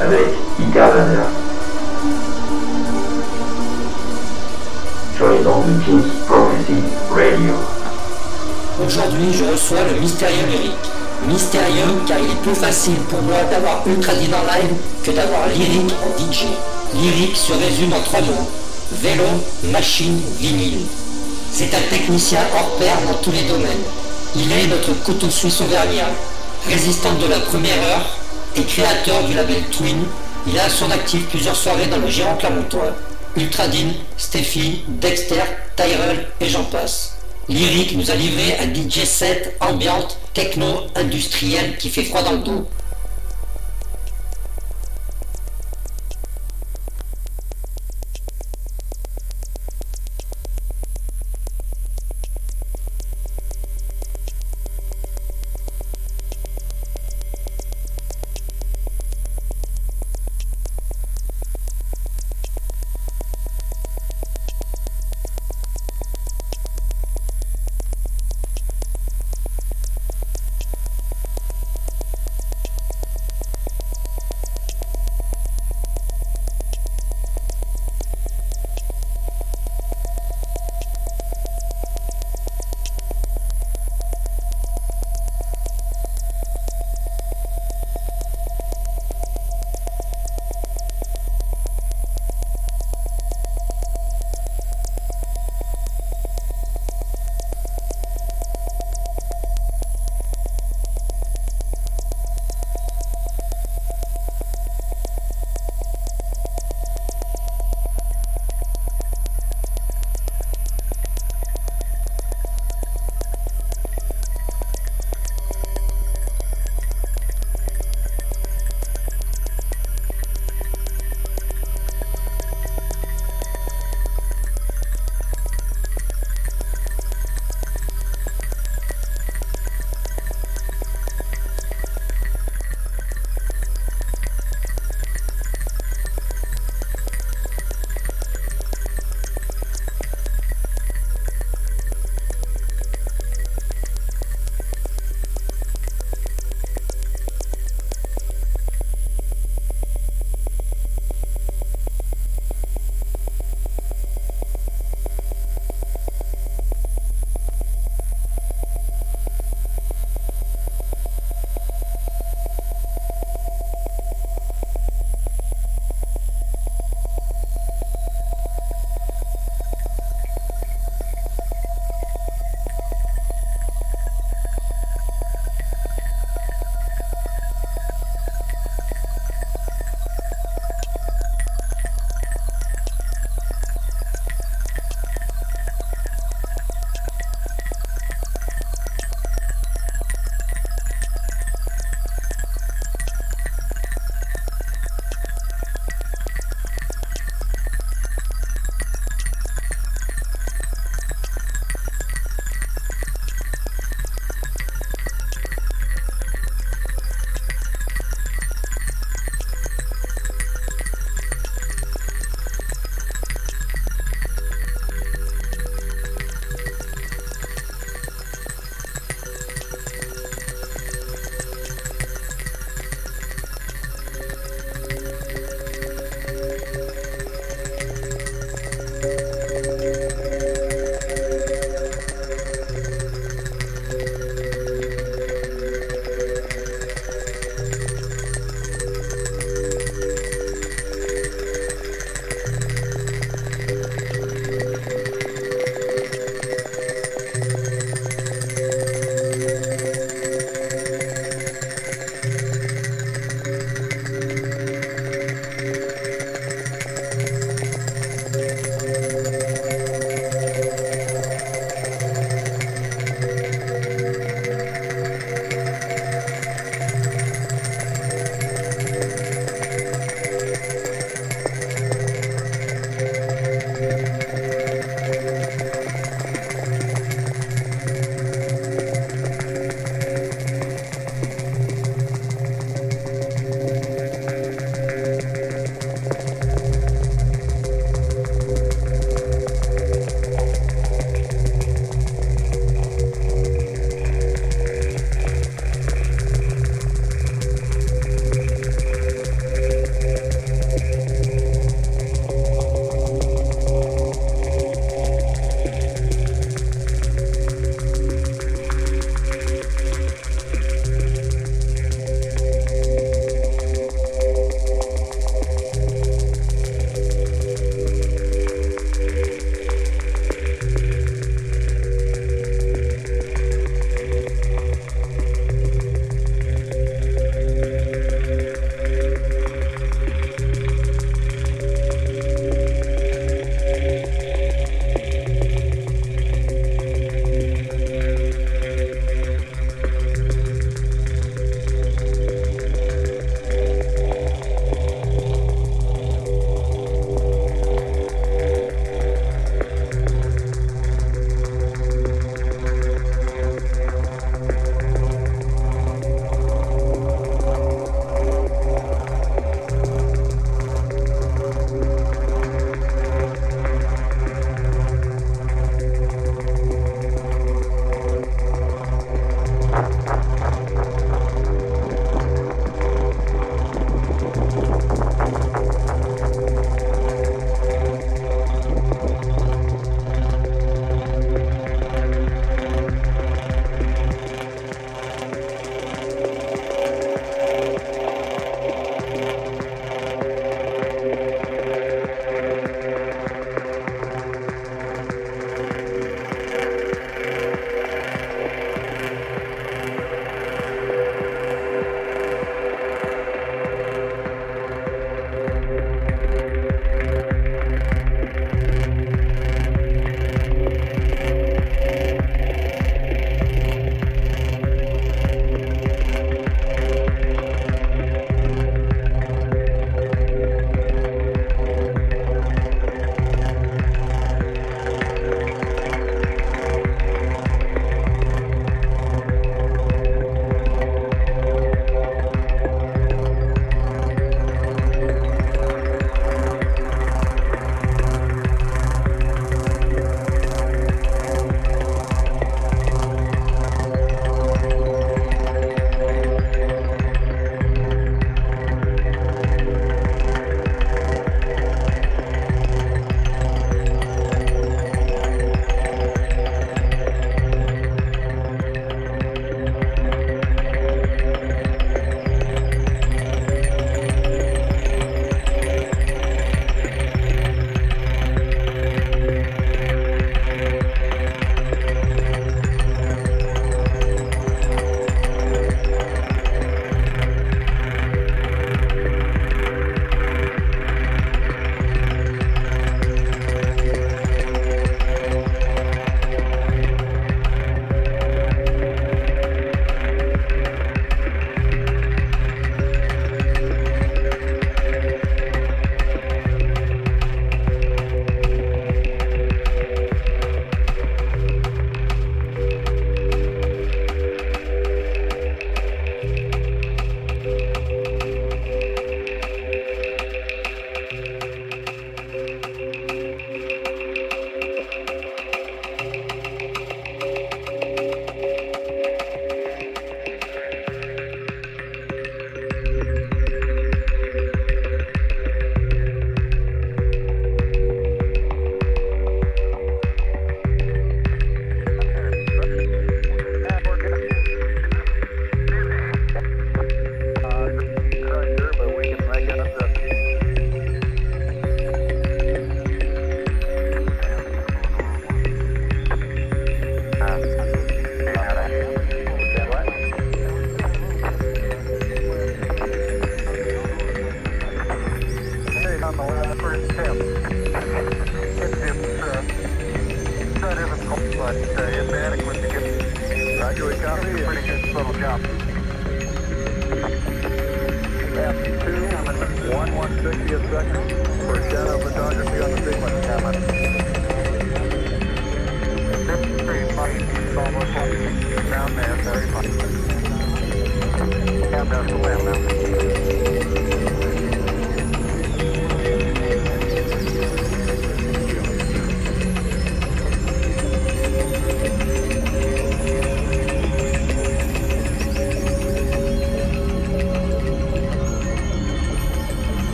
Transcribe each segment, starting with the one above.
Avec. Sur les ondes de Radio. Aujourd'hui, je reçois le mystérieux Lyric. Mystérieux car il est plus facile pour moi d'avoir Ultra Dean en live que d'avoir Lyric en DJ. Lyric se résume en trois mots. Vélo, machine, vinyle. C'est un technicien hors pair dans tous les domaines. Il est notre couteau suisse auvergnat, résistant de la première heure et créateur du label Twin. Il a à son actif plusieurs soirées dans le géant Clermontois. Ultradine, Steffi, Dexter, Tyrell et j'en passe. Lyric nous a livré un DJ set ambiante, techno, industriel qui fait froid dans le dos.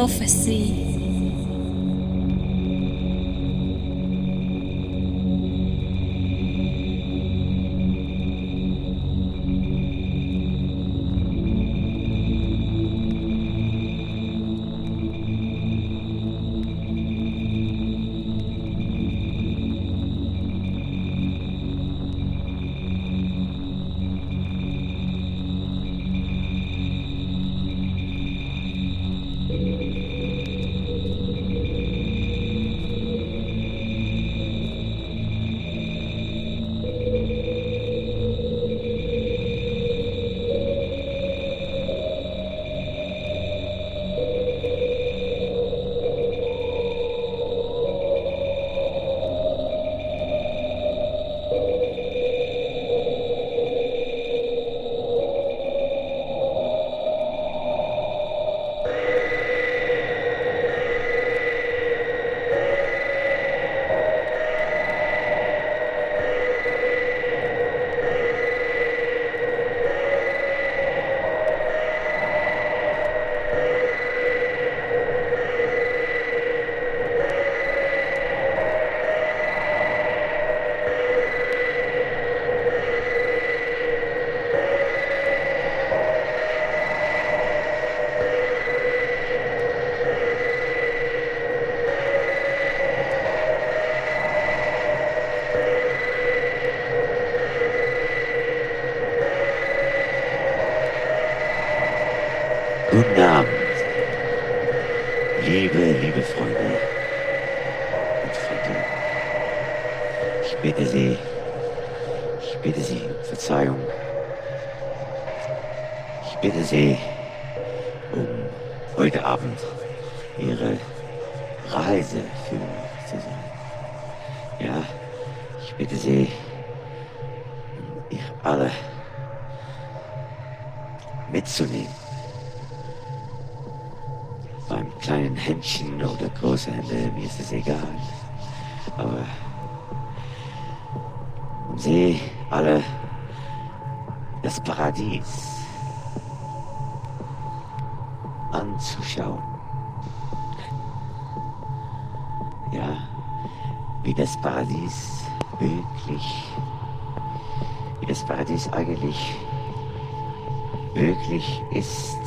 Prophecy. Guten Abend, liebe, liebe Freunde und Freundinnen. Ich bitte Sie, ich bitte Sie um Verzeihung. Ich bitte Sie um heute Abend Ihre Reiseführer zu sein. Ja, ich bitte Sie, um ihr alle mitzunehmen Händchen oder große Hände, mir ist es egal. Aber sie alle das Paradies anzuschauen. Ja, wie das Paradies wirklich, wie das Paradies eigentlich wirklich ist.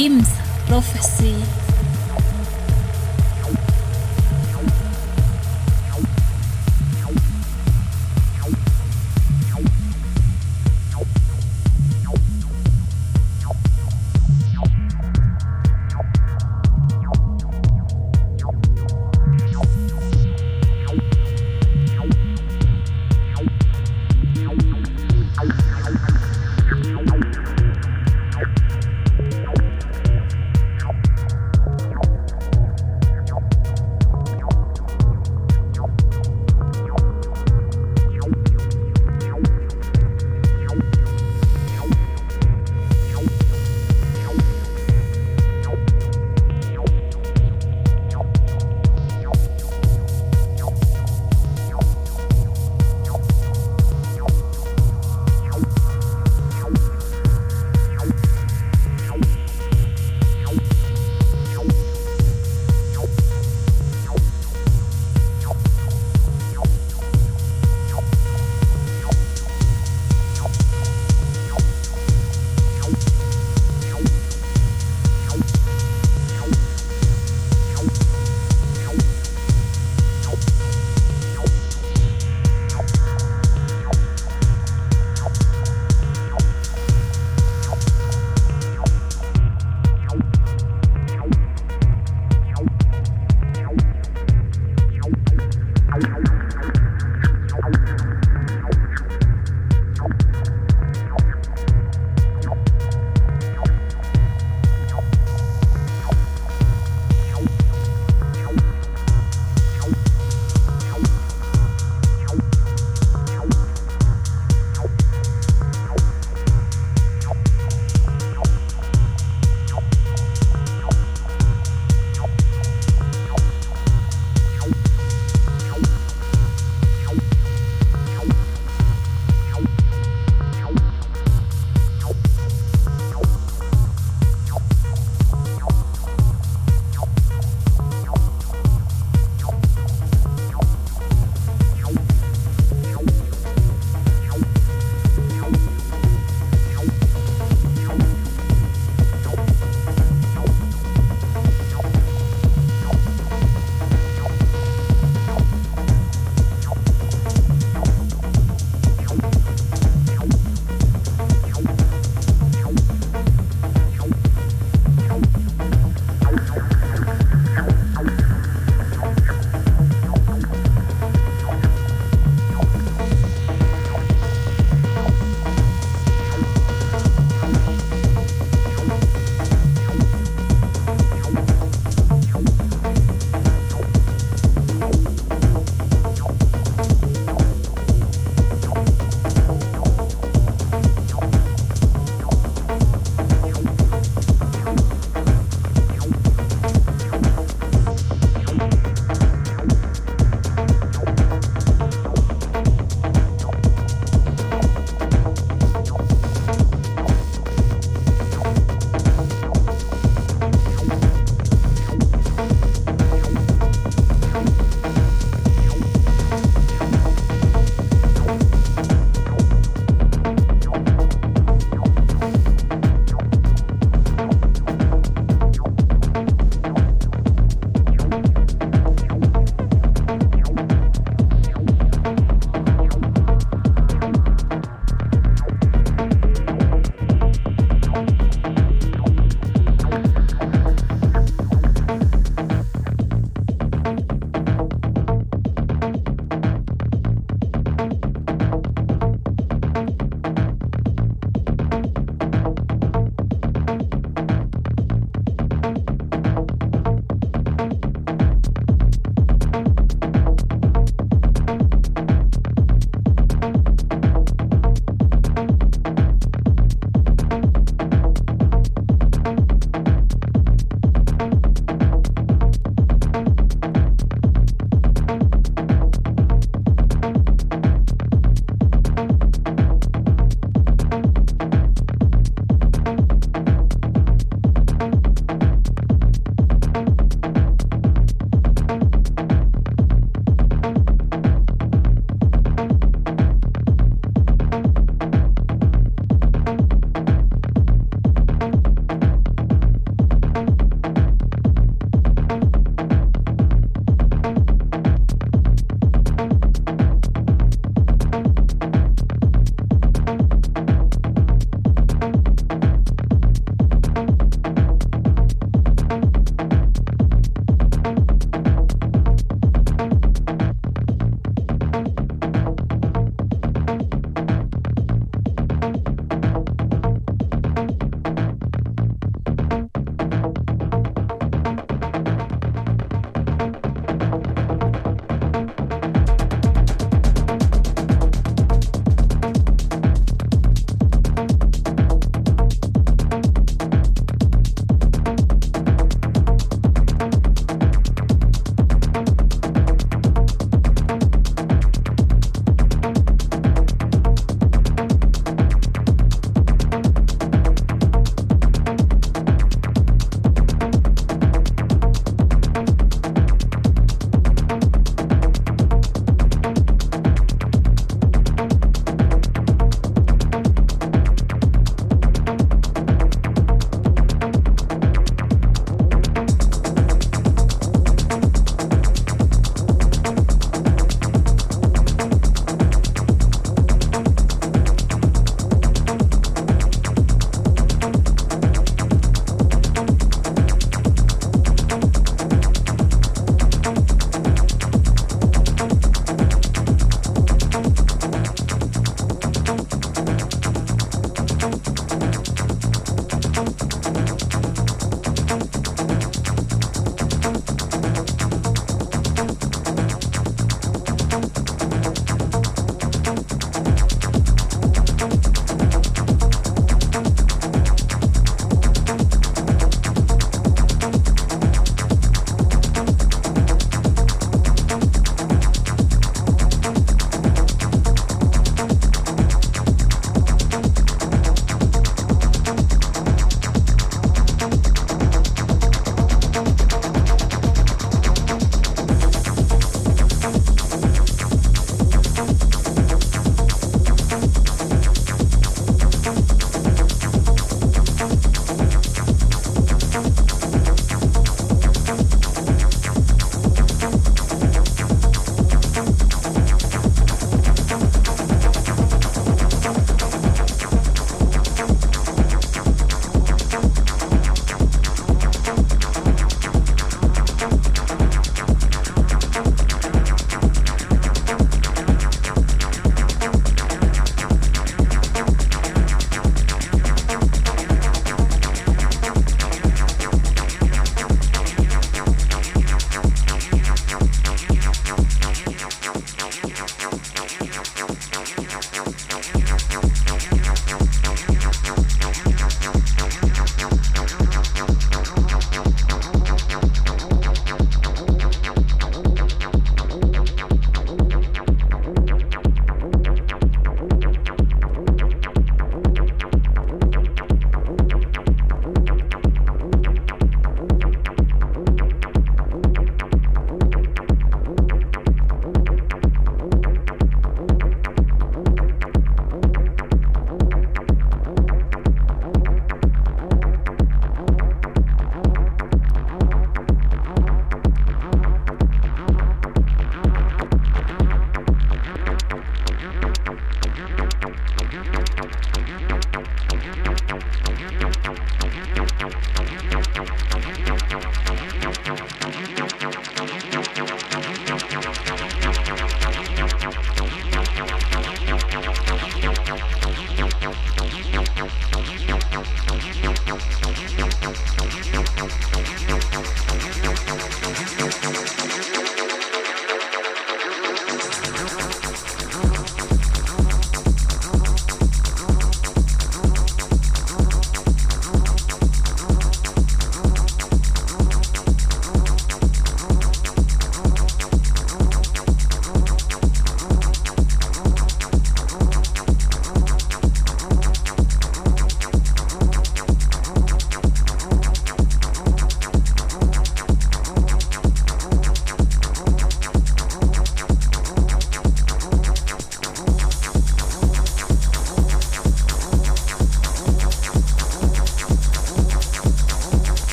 gyms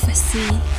Prophecy.